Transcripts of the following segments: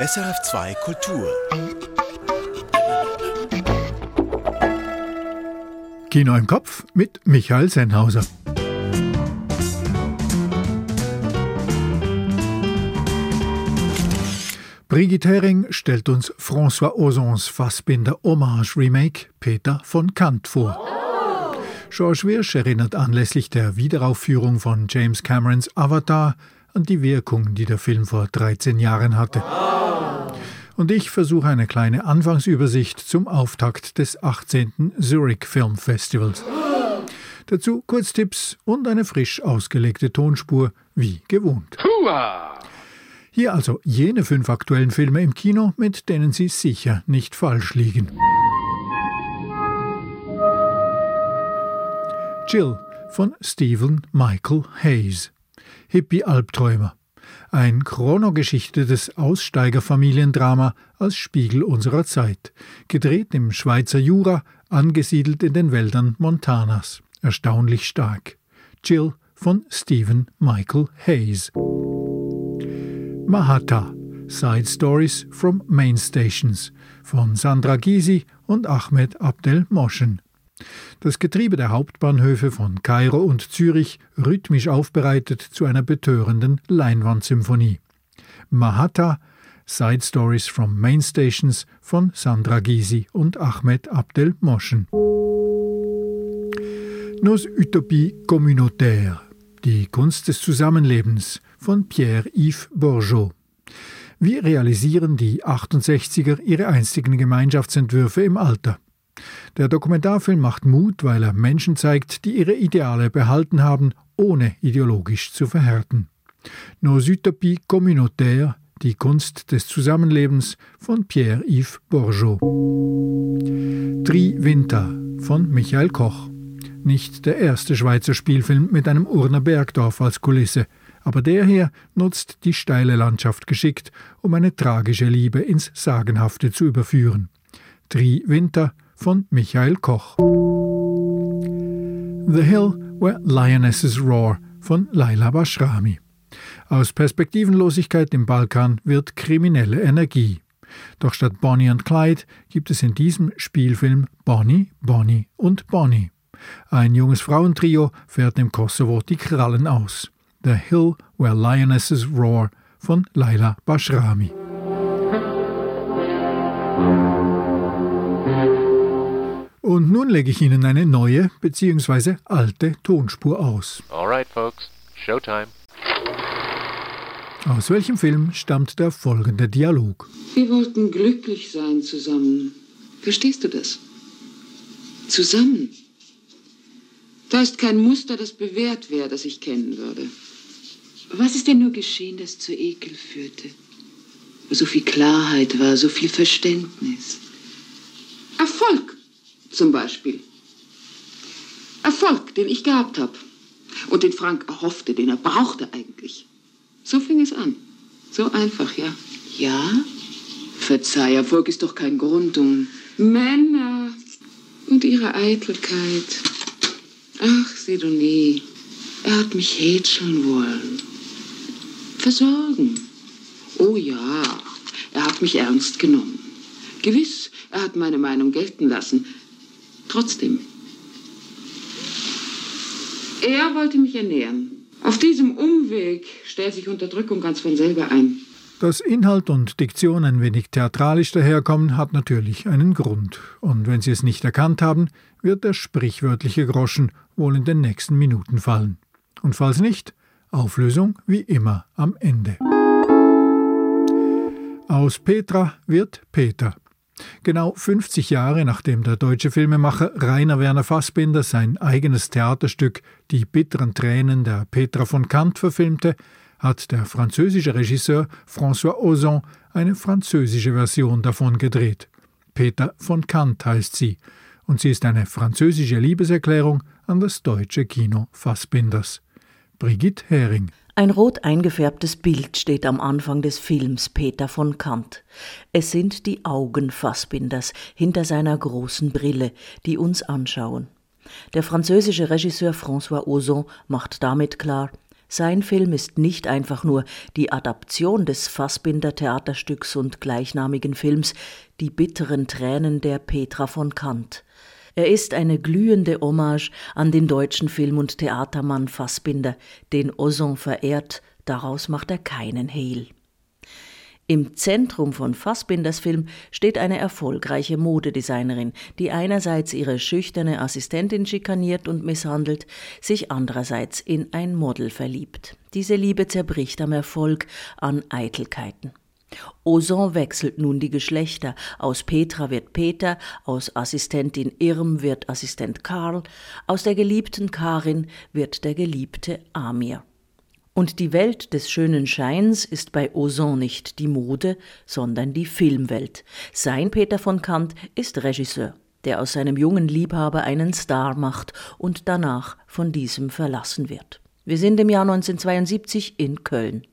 SRF2 Kultur. Kino im Kopf mit Michael Sennhauser. Brigitte Hering stellt uns François Ozons Fassbinder Hommage Remake Peter von Kant vor. George Wirsch erinnert anlässlich der Wiederaufführung von James Camerons Avatar an die Wirkung, die der Film vor 13 Jahren hatte. Und ich versuche eine kleine Anfangsübersicht zum Auftakt des 18. Zurich Film Festivals. Dazu Kurztipps und eine frisch ausgelegte Tonspur, wie gewohnt. Hier also jene fünf aktuellen Filme im Kino, mit denen Sie sicher nicht falsch liegen. Jill von Stephen Michael Hayes. Hippie-Albträumer. Ein Chronogeschichte des Aussteigerfamiliendrama als Spiegel unserer Zeit. Gedreht im Schweizer Jura, angesiedelt in den Wäldern Montanas. Erstaunlich stark. Jill von Stephen Michael Hayes. Mahata Side Stories from Main Stations von Sandra Gysi und Ahmed Abdel Moschen. Das Getriebe der Hauptbahnhöfe von Kairo und Zürich rhythmisch aufbereitet zu einer betörenden Leinwandsymphonie. Mahata Side Stories from Main Stations von Sandra Gysi und Ahmed Abdel Moschen. Nos Utopie communautaire Die Kunst des Zusammenlebens von Pierre-Yves Bourgeot. Wie realisieren die 68er ihre einstigen Gemeinschaftsentwürfe im Alter? Der Dokumentarfilm macht Mut, weil er Menschen zeigt, die ihre Ideale behalten haben, ohne ideologisch zu verhärten. Nos Utopies communautaires, die Kunst des Zusammenlebens von Pierre-Yves Bourgeot. Tri Winter von Michael Koch. Nicht der erste Schweizer Spielfilm mit einem Urner Bergdorf als Kulisse, aber der hier nutzt die steile Landschaft geschickt, um eine tragische Liebe ins Sagenhafte zu überführen. Tri Winter von Michael Koch. The Hill Where Lionesses Roar von Laila Bashrami. Aus Perspektivenlosigkeit im Balkan wird kriminelle Energie. Doch statt Bonnie und Clyde gibt es in diesem Spielfilm Bonnie, Bonnie und Bonnie. Ein junges Frauentrio fährt im Kosovo die Krallen aus. The Hill Where Lionesses Roar von Laila Bashrami. Und nun lege ich Ihnen eine neue bzw. alte Tonspur aus. Alright, folks, Showtime. Aus welchem Film stammt der folgende Dialog? Wir wollten glücklich sein zusammen. Verstehst du das? Zusammen. Da ist kein Muster, das bewährt wäre, das ich kennen würde. Was ist denn nur geschehen, das zu Ekel führte? Wo so viel Klarheit war, so viel Verständnis. Zum Beispiel. Erfolg, den ich gehabt habe. Und den Frank erhoffte, den er brauchte eigentlich. So fing es an. So einfach, ja. Ja? Verzeih, Erfolg ist doch kein Grund, um Männer und ihre Eitelkeit. Ach, Sidonie, er hat mich hätscheln wollen versorgen. Oh ja, er hat mich ernst genommen. Gewiss, er hat meine Meinung gelten lassen. Trotzdem. Er wollte mich ernähren. Auf diesem Umweg stellt sich Unterdrückung ganz von selber ein. Dass Inhalt und Diktion ein wenig theatralisch daherkommen, hat natürlich einen Grund. Und wenn Sie es nicht erkannt haben, wird der sprichwörtliche Groschen wohl in den nächsten Minuten fallen. Und falls nicht, Auflösung wie immer am Ende. Aus Petra wird Peter. Genau 50 Jahre nachdem der deutsche Filmemacher Rainer Werner Fassbinder sein eigenes Theaterstück Die bitteren Tränen der Petra von Kant verfilmte, hat der französische Regisseur François Ozon eine französische Version davon gedreht. Peter von Kant heißt sie, und sie ist eine französische Liebeserklärung an das deutsche Kino Fassbinders. Brigitte Hering. Ein rot eingefärbtes Bild steht am Anfang des Films Peter von Kant. Es sind die Augen Fassbinders hinter seiner großen Brille, die uns anschauen. Der französische Regisseur François Ozon macht damit klar, Sein Film ist nicht einfach nur die Adaption des Fassbinder Theaterstücks und gleichnamigen Films Die bitteren Tränen der Petra von Kant. Er ist eine glühende Hommage an den deutschen Film- und Theatermann Fassbinder, den Ozon verehrt, daraus macht er keinen Hehl. Im Zentrum von Fassbinders Film steht eine erfolgreiche Modedesignerin, die einerseits ihre schüchterne Assistentin schikaniert und misshandelt, sich andererseits in ein Model verliebt. Diese Liebe zerbricht am Erfolg, an Eitelkeiten. Ozon wechselt nun die Geschlechter. Aus Petra wird Peter, aus Assistentin Irm wird Assistent Karl, aus der geliebten Karin wird der geliebte Amir. Und die Welt des schönen Scheins ist bei Ozon nicht die Mode, sondern die Filmwelt. Sein Peter von Kant ist Regisseur, der aus seinem jungen Liebhaber einen Star macht und danach von diesem verlassen wird. Wir sind im Jahr 1972 in Köln.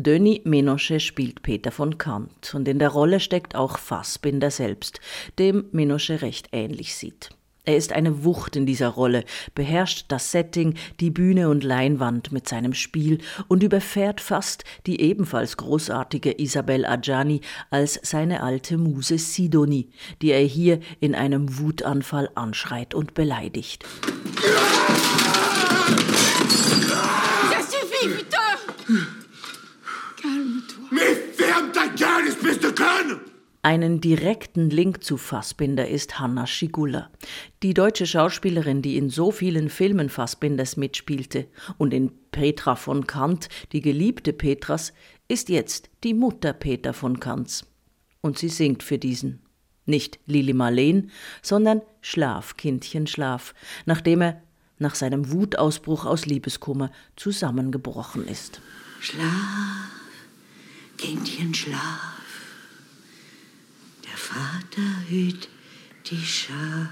Denis Menochet spielt Peter von Kant und in der Rolle steckt auch Fassbinder selbst, dem Menochet recht ähnlich sieht. Er ist eine Wucht in dieser Rolle, beherrscht das Setting, die Bühne und Leinwand mit seinem Spiel und überfährt fast die ebenfalls großartige Isabel Adjani als seine alte Muse Sidonie, die er hier in einem Wutanfall anschreit und beleidigt. Ça suffit, putain einen direkten Link zu Fassbinder ist Hanna Schigulla, die deutsche Schauspielerin, die in so vielen Filmen Fassbinders mitspielte und in Petra von Kant, die geliebte Petras, ist jetzt die Mutter Peter von Kants. Und sie singt für diesen. Nicht Lili Marleen, sondern Schlaf, Kindchen, Schlaf, nachdem er nach seinem Wutausbruch aus Liebeskummer zusammengebrochen ist. Schlaf, Kindchen, schlaf. Vater hüt die Schaf.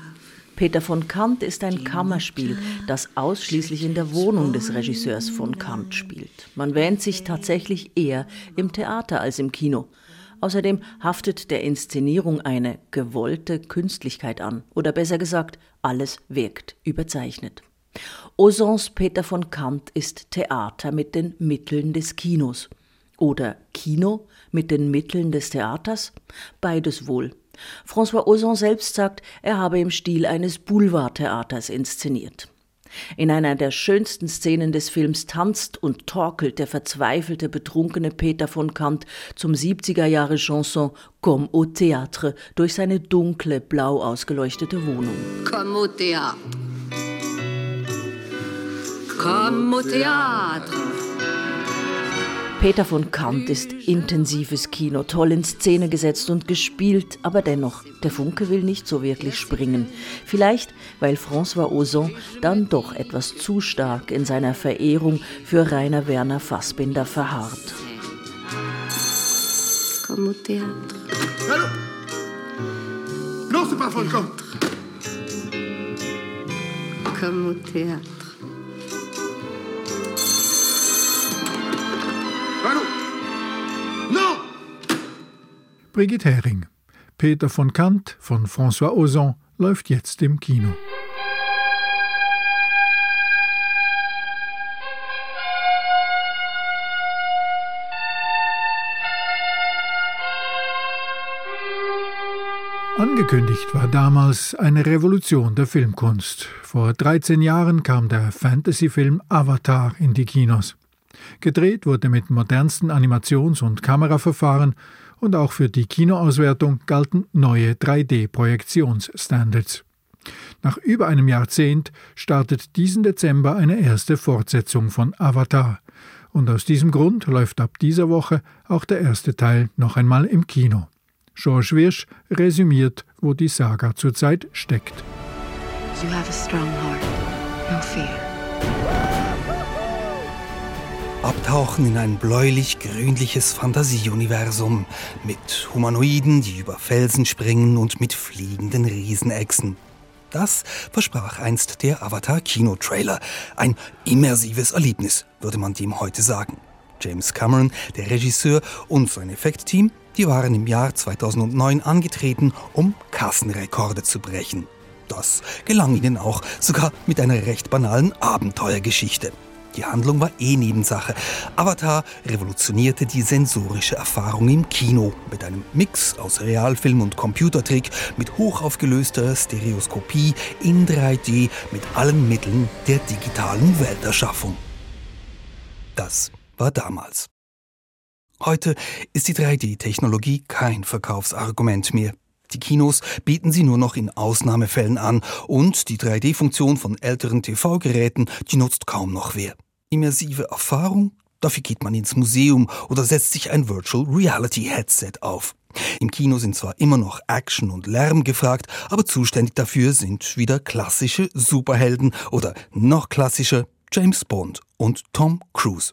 Peter von Kant ist ein Kammerspiel, das ausschließlich in der Wohnung des Regisseurs von Kant spielt. Man wähnt sich tatsächlich eher im Theater als im Kino. Außerdem haftet der Inszenierung eine gewollte Künstlichkeit an. Oder besser gesagt, alles wirkt überzeichnet. Ozons Peter von Kant ist Theater mit den Mitteln des Kinos. Oder Kino mit den Mitteln des Theaters? Beides wohl. François Ozon selbst sagt, er habe im Stil eines Boulevardtheaters inszeniert. In einer der schönsten Szenen des Films tanzt und torkelt der verzweifelte, betrunkene Peter von Kant zum 70er Jahre Chanson Comme au Théâtre durch seine dunkle, blau ausgeleuchtete Wohnung. Comme au Théâtre. Comme au Théâtre. Peter von Kant ist intensives Kino, toll in Szene gesetzt und gespielt, aber dennoch, der Funke will nicht so wirklich springen. Vielleicht, weil François Ozon dann doch etwas zu stark in seiner Verehrung für Rainer Werner Fassbinder verharrt. Comme au théâtre. Allô Non, c'est pas. Comme au théâtre. Brigitte Hering. Peter von Kant von François Ozon läuft jetzt im Kino. Angekündigt war damals eine Revolution der Filmkunst. Vor 13 Jahren kam der Fantasy-Film Avatar in die Kinos. Gedreht wurde mit modernsten Animations- und Kameraverfahren und auch für die Kinoauswertung galten neue 3D-Projektionsstandards. Nach über einem Jahrzehnt startet diesen Dezember eine erste Fortsetzung von Avatar. Und aus diesem Grund läuft ab dieser Woche auch der erste Teil noch einmal im Kino. George Wirsch resümiert, wo die Saga zurzeit steckt. You have a strong heart, no fear. Abtauchen in ein bläulich-grünliches Fantasieuniversum mit Humanoiden, die über Felsen springen und mit fliegenden Riesenechsen. Das versprach einst der Avatar-Kino-Trailer. Ein immersives Erlebnis, würde man dem heute sagen. James Cameron, der Regisseur und sein Effektteam, die waren im Jahr 2009 angetreten, um Kassenrekorde zu brechen. Das gelang ihnen auch, sogar mit einer recht banalen Abenteuergeschichte. Die Handlung war eh Nebensache. Avatar revolutionierte die sensorische Erfahrung im Kino mit einem Mix aus Realfilm und Computertrick, mit hochaufgelöster Stereoskopie in 3D, mit allen Mitteln der digitalen Welterschaffung. Das war damals. Heute ist die 3D-Technologie kein Verkaufsargument mehr. Die Kinos bieten sie nur noch in Ausnahmefällen an und die 3D-Funktion von älteren TV-Geräten, die nutzt kaum noch wer. Immersive Erfahrung? Dafür geht man ins Museum oder setzt sich ein Virtual Reality Headset auf. Im Kino sind zwar immer noch Action und Lärm gefragt, aber zuständig dafür sind wieder klassische Superhelden oder noch klassischer James Bond und Tom Cruise.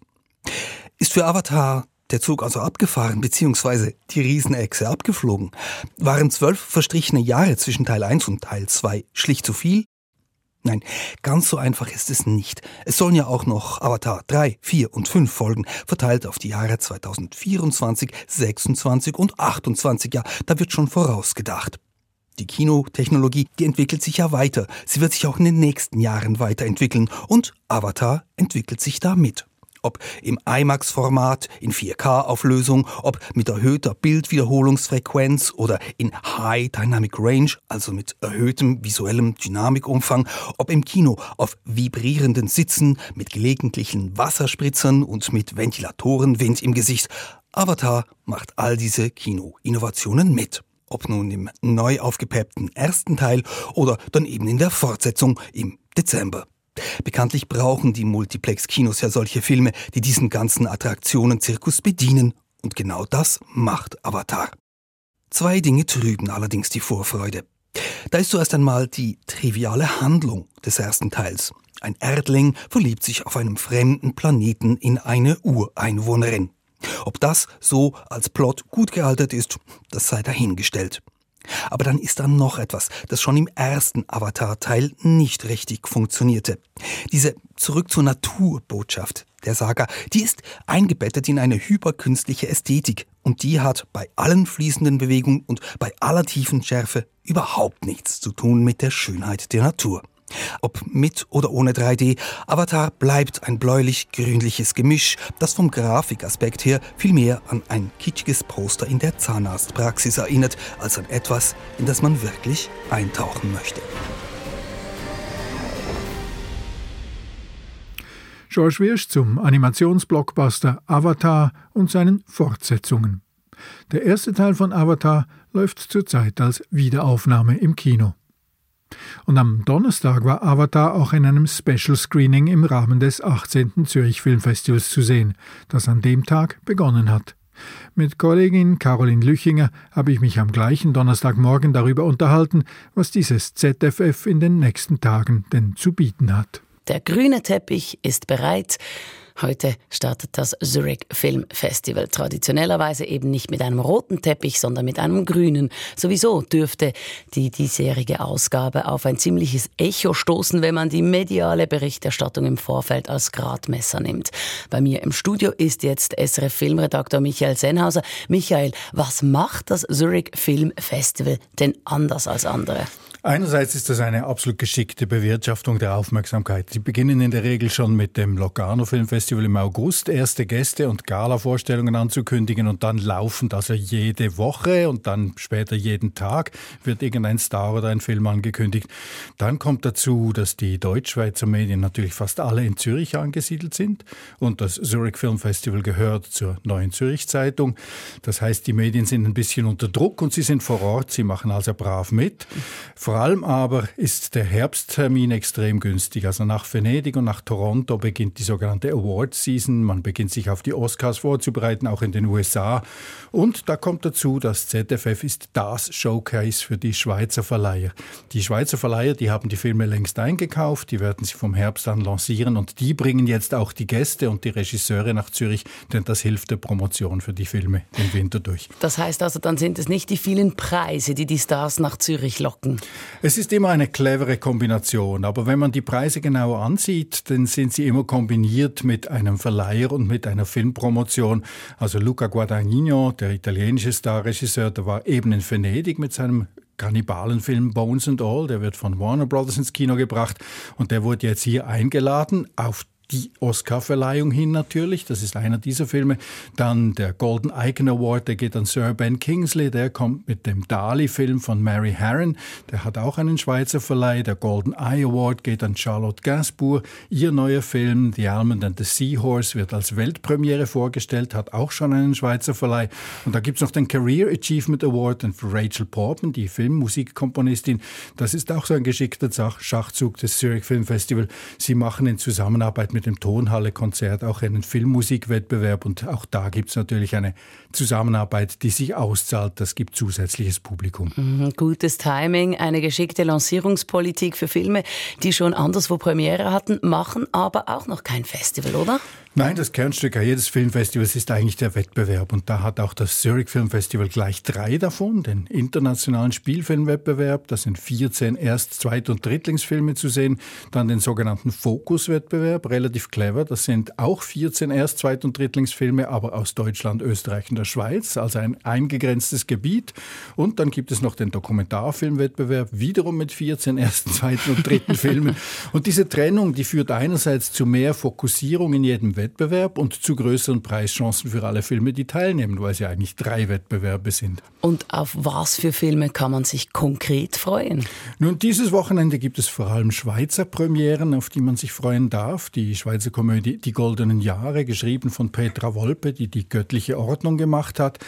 Ist für Avatar der Zug also abgefahren, beziehungsweise die Riesenechse abgeflogen? Waren zwölf verstrichene Jahre zwischen Teil 1 und Teil 2 schlicht zu viel? Nein, ganz so einfach ist es nicht. Es sollen ja auch noch Avatar 3, 4 und 5 folgen, verteilt auf die Jahre 2024, 26 und 28. Ja, da wird schon vorausgedacht. Die Kinotechnologie, die entwickelt sich ja weiter. Sie wird sich auch in den nächsten Jahren weiterentwickeln und Avatar entwickelt sich da mit ob im IMAX-Format, in 4K-Auflösung, ob mit erhöhter Bildwiederholungsfrequenz oder in High Dynamic Range, also mit erhöhtem visuellem Dynamikumfang, ob im Kino auf vibrierenden Sitzen mit gelegentlichen Wasserspritzern und mit Ventilatorenwind im Gesicht. Avatar macht all diese Kino-Innovationen mit ob nun im neu aufgepeppten ersten Teil oder dann eben in der Fortsetzung im Dezember. Bekanntlich brauchen die Multiplex-Kinos ja solche Filme, die diesen ganzen Attraktionen-Zirkus bedienen. Und genau das macht Avatar. Zwei Dinge trüben allerdings die Vorfreude. Da ist zuerst einmal die triviale Handlung des ersten Teils. Ein Erdling verliebt sich auf einem fremden Planeten in eine Ureinwohnerin. Ob das so als Plot gut gealtert ist, das sei dahingestellt. Aber dann ist da noch etwas, das schon im ersten Avatar-Teil nicht richtig funktionierte. Diese Zurück zur Natur-Botschaft der Saga, die ist eingebettet in eine hyperkünstliche Ästhetik und die hat bei allen fließenden Bewegungen und bei aller tiefen Schärfe überhaupt nichts zu tun mit der Schönheit der Natur. Ob mit oder ohne 3D, Avatar bleibt ein bläulich-grünliches Gemisch, das vom Grafikaspekt her viel mehr an ein kitschiges Poster in der Zahnarztpraxis erinnert, als an etwas, in das man wirklich eintauchen möchte. George Wirsch zum Animationsblockbuster Avatar und seinen Fortsetzungen. Der erste Teil von Avatar läuft zurzeit als Wiederaufnahme im Kino. Und am Donnerstag war Avatar auch in einem Special Screening im Rahmen des 18. Zürich Filmfestivals zu sehen, das an dem Tag begonnen hat. Mit Kollegin Caroline Lüchinger habe ich mich am gleichen Donnerstagmorgen darüber unterhalten, was dieses ZFF in den nächsten Tagen denn zu bieten hat. Der grüne Teppich ist bereit. Heute startet das Zurich Film Festival. Traditionellerweise eben nicht mit einem roten Teppich, sondern mit einem grünen. Sowieso dürfte die diesjährige Ausgabe auf ein ziemliches Echo stoßen, wenn man die mediale Berichterstattung im Vorfeld als Gradmesser nimmt. Bei mir im Studio ist jetzt SRF Filmredakteur Michael Senhauser. Michael, was macht das Zurich Film Festival denn anders als andere? Einerseits ist das eine absolut geschickte Bewirtschaftung der Aufmerksamkeit. Sie beginnen in der Regel schon mit dem Locarno Filmfestival im August erste Gäste und Gala-Vorstellungen anzukündigen und dann laufend, also jede Woche und dann später jeden Tag wird irgendein Star oder ein Film angekündigt. Dann kommt dazu, dass die Deutschschweizer Medien natürlich fast alle in Zürich angesiedelt sind und das Zurich Film Festival gehört zur Neuen Zürich Zeitung. Das heißt, die Medien sind ein bisschen unter Druck und sie sind vor Ort, sie machen also brav mit. Vor allem aber ist der Herbsttermin extrem günstig. Also nach Venedig und nach Toronto beginnt die sogenannte Award Season. Man beginnt sich auf die Oscars vorzubereiten, auch in den USA. Und da kommt dazu, das ZFF ist das Showcase für die Schweizer Verleiher. Die Schweizer Verleiher, die haben die Filme längst eingekauft, die werden sie vom Herbst an lancieren und die bringen jetzt auch die Gäste und die Regisseure nach Zürich, denn das hilft der Promotion für die Filme den Winter durch. Das heißt also, dann sind es nicht die vielen Preise, die die Stars nach Zürich locken. Es ist immer eine clevere Kombination, aber wenn man die Preise genauer ansieht, dann sind sie immer kombiniert mit einem Verleiher und mit einer Filmpromotion. Also Luca Guadagnino, der italienische Starregisseur, der war eben in Venedig mit seinem Kannibalenfilm Bones and All, der wird von Warner Brothers ins Kino gebracht und der wurde jetzt hier eingeladen auf die Oscar-Verleihung hin natürlich. Das ist einer dieser Filme. Dann der Golden Icon Award, der geht an Sir Ben Kingsley. Der kommt mit dem Dali-Film von Mary Harron. Der hat auch einen Schweizer Verleih. Der Golden Eye Award geht an Charlotte Gainsbourg. Ihr neuer Film The Almond and the Seahorse wird als Weltpremiere vorgestellt, hat auch schon einen Schweizer Verleih. Und da gibt's noch den Career Achievement Award für Rachel Portman, die Filmmusikkomponistin. Das ist auch so ein geschickter Schachzug des Zurich Film Festival. Sie machen in Zusammenarbeit mit dem Tonhalle-Konzert auch einen Filmmusikwettbewerb und auch da gibt es natürlich eine Zusammenarbeit, die sich auszahlt. Das gibt zusätzliches Publikum. Mhm, gutes Timing, eine geschickte Lancierungspolitik für Filme, die schon anderswo Premiere hatten, machen aber auch noch kein Festival, oder? Nein, das Kernstück jedes Filmfestivals ist eigentlich der Wettbewerb. Und da hat auch das Zurich Film Festival gleich drei davon. Den internationalen Spielfilmwettbewerb, da sind 14 Erst-, Zweit- und Drittlingsfilme zu sehen. Dann den sogenannten Fokus-Wettbewerb, relativ clever. Das sind auch 14 Erst-, Zweit- und Drittlingsfilme, aber aus Deutschland, Österreich und der Schweiz, also ein eingegrenztes Gebiet. Und dann gibt es noch den Dokumentarfilmwettbewerb, wiederum mit 14 ersten, zweiten und dritten Filmen. Und diese Trennung, die führt einerseits zu mehr Fokussierung in jedem Wettbewerb, Wettbewerb und zu größeren Preischancen für alle Filme, die teilnehmen, weil es ja eigentlich drei Wettbewerbe sind. Und auf was für Filme kann man sich konkret freuen? Nun, dieses Wochenende gibt es vor allem Schweizer Premieren, auf die man sich freuen darf. Die Schweizer Komödie Die Goldenen Jahre, geschrieben von Petra Wolpe, die die göttliche Ordnung gemacht hat.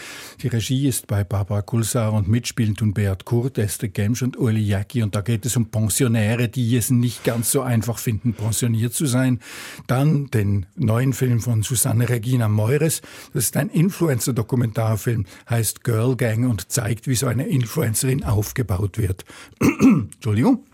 Die Regie ist bei Barbara Kulsar und mitspielen tun Beat Kurt, Esther Gemsch und Uli Jacki. Und da geht es um Pensionäre, die es nicht ganz so einfach finden, pensioniert zu sein. Dann den neuen neuen Film von Susanne Regina Meures. Das ist ein Influencer-Dokumentarfilm, heißt Girl Gang und zeigt, wie so eine Influencerin aufgebaut wird. Entschuldigung.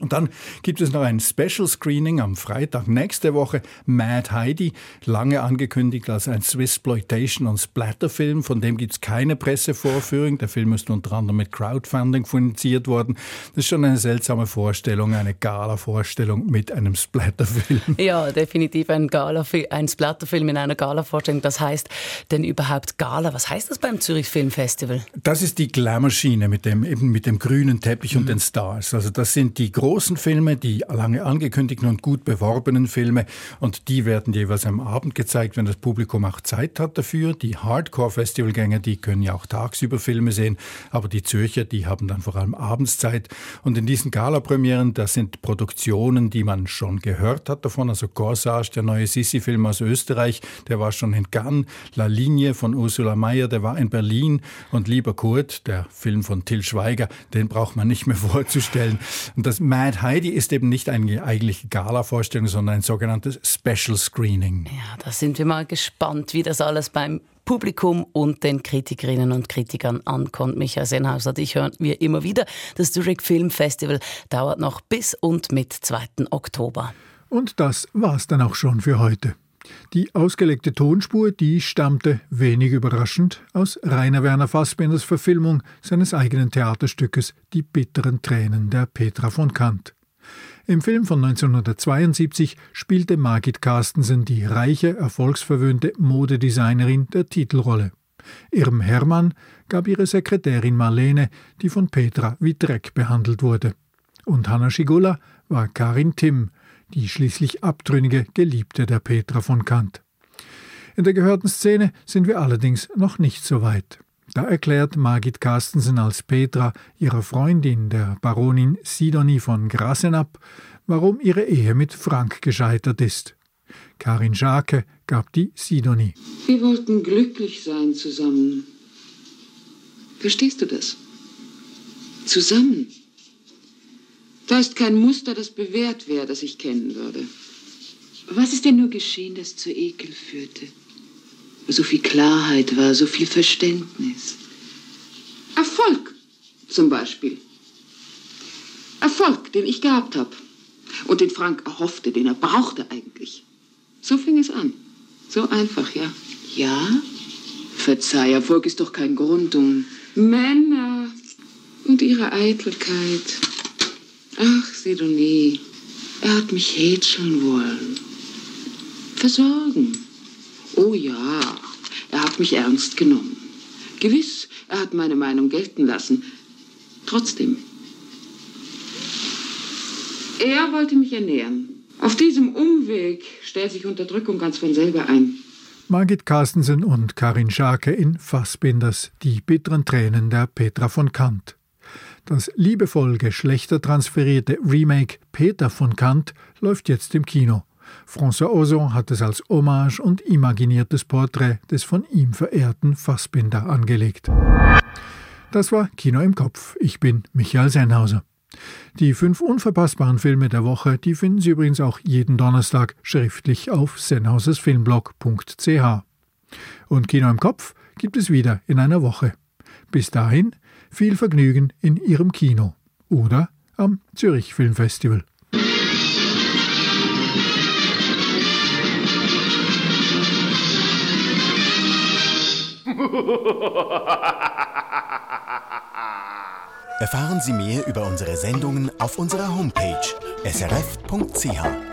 Und dann gibt es noch ein Special Screening am Freitag nächste Woche. Mad Heidi, lange angekündigt als ein Swissploitation- und Splatterfilm. Von dem gibt es keine Pressevorführung. Der Film ist unter anderem mit Crowdfunding finanziert worden. Das ist schon eine seltsame Vorstellung, eine Gala-Vorstellung mit einem Splatterfilm. Ja, definitiv ein, Gala ein Splatterfilm in einer Gala-Vorstellung. Das heißt denn überhaupt Gala? Was heißt das beim Zürich Film Festival? Das ist die Glamour-Schiene mit dem, eben mit dem grünen Teppich mhm. und den Stars. Also das sind die großen großen Filme, die lange angekündigten und gut beworbenen Filme. Und die werden jeweils am Abend gezeigt, wenn das Publikum auch Zeit hat dafür. Die Hardcore-Festivalgänger, die können ja auch tagsüber Filme sehen. Aber die Zürcher, die haben dann vor allem abends Zeit. Und in diesen Gala-Premieren, das sind Produktionen, die man schon gehört hat davon. Also Corsage, der neue Sissi-Film aus Österreich, der war schon in Cannes. La Linie von Ursula Mayer, der war in Berlin. Und Lieber Kurt, der Film von Till Schweiger, den braucht man nicht mehr vorzustellen. Und das Mad Heidi ist eben nicht eine eigentliche Gala-Vorstellung, sondern ein sogenanntes Special Screening. Ja, da sind wir mal gespannt, wie das alles beim Publikum und den Kritikerinnen und Kritikern ankommt. Michael Senhauser, dich hören wir immer wieder. Das Zurich Film Festival dauert noch bis und mit 2. Oktober. Und das war's dann auch schon für heute. Die ausgelegte Tonspur, die stammte, wenig überraschend, aus Rainer Werner Fassbinders Verfilmung seines eigenen Theaterstückes Die bitteren Tränen der Petra von Kant. Im Film von 1972 spielte Margit Carstensen die reiche, erfolgsverwöhnte Modedesignerin der Titelrolle. Ihrem Hermann gab ihre Sekretärin Marlene, die von Petra wie Dreck behandelt wurde. Und Hanna Schigula war Karin Timm, die schließlich abtrünnige Geliebte der Petra von Kant. In der gehörten Szene sind wir allerdings noch nicht so weit. Da erklärt Margit Carstensen als Petra ihrer Freundin, der Baronin Sidonie von Grassenab, warum ihre Ehe mit Frank gescheitert ist. Karin Schake gab die Sidonie. Wir wollten glücklich sein zusammen. Verstehst du das? Zusammen. Da ist kein Muster, das bewährt wäre, das ich kennen würde. Was ist denn nur geschehen, das zu Ekel führte? So viel Klarheit war, so viel Verständnis. Erfolg zum Beispiel. Erfolg, den ich gehabt habe. Und den Frank erhoffte, den er brauchte eigentlich. So fing es an. So einfach, ja. Ja? Verzeih, Erfolg ist doch kein Grund, um Männer und ihre Eitelkeit. Ach, Sidonie, er hat mich hätscheln wollen. Versorgen. Oh ja, er hat mich ernst genommen. Gewiss, er hat meine Meinung gelten lassen. Trotzdem. Er wollte mich ernähren. Auf diesem Umweg stellt sich Unterdrückung ganz von selber ein. Margit Carstensen und Karin Scharke in Fassbinders Die bitteren Tränen der Petra von Kant. Das liebevoll geschlechtertransferierte Remake Peter von Kant läuft jetzt im Kino. François Ozon hat es als Hommage und imaginiertes Porträt des von ihm verehrten Fassbinder angelegt. Das war Kino im Kopf. Ich bin Michael Sennhauser. Die fünf unverpassbaren Filme der Woche, die finden Sie übrigens auch jeden Donnerstag schriftlich auf sennhausersfilmblog.ch. Und Kino im Kopf gibt es wieder in einer Woche. Bis dahin viel Vergnügen in Ihrem Kino oder am Zürich Filmfestival. Erfahren Sie mehr über unsere Sendungen auf unserer Homepage srf.ch.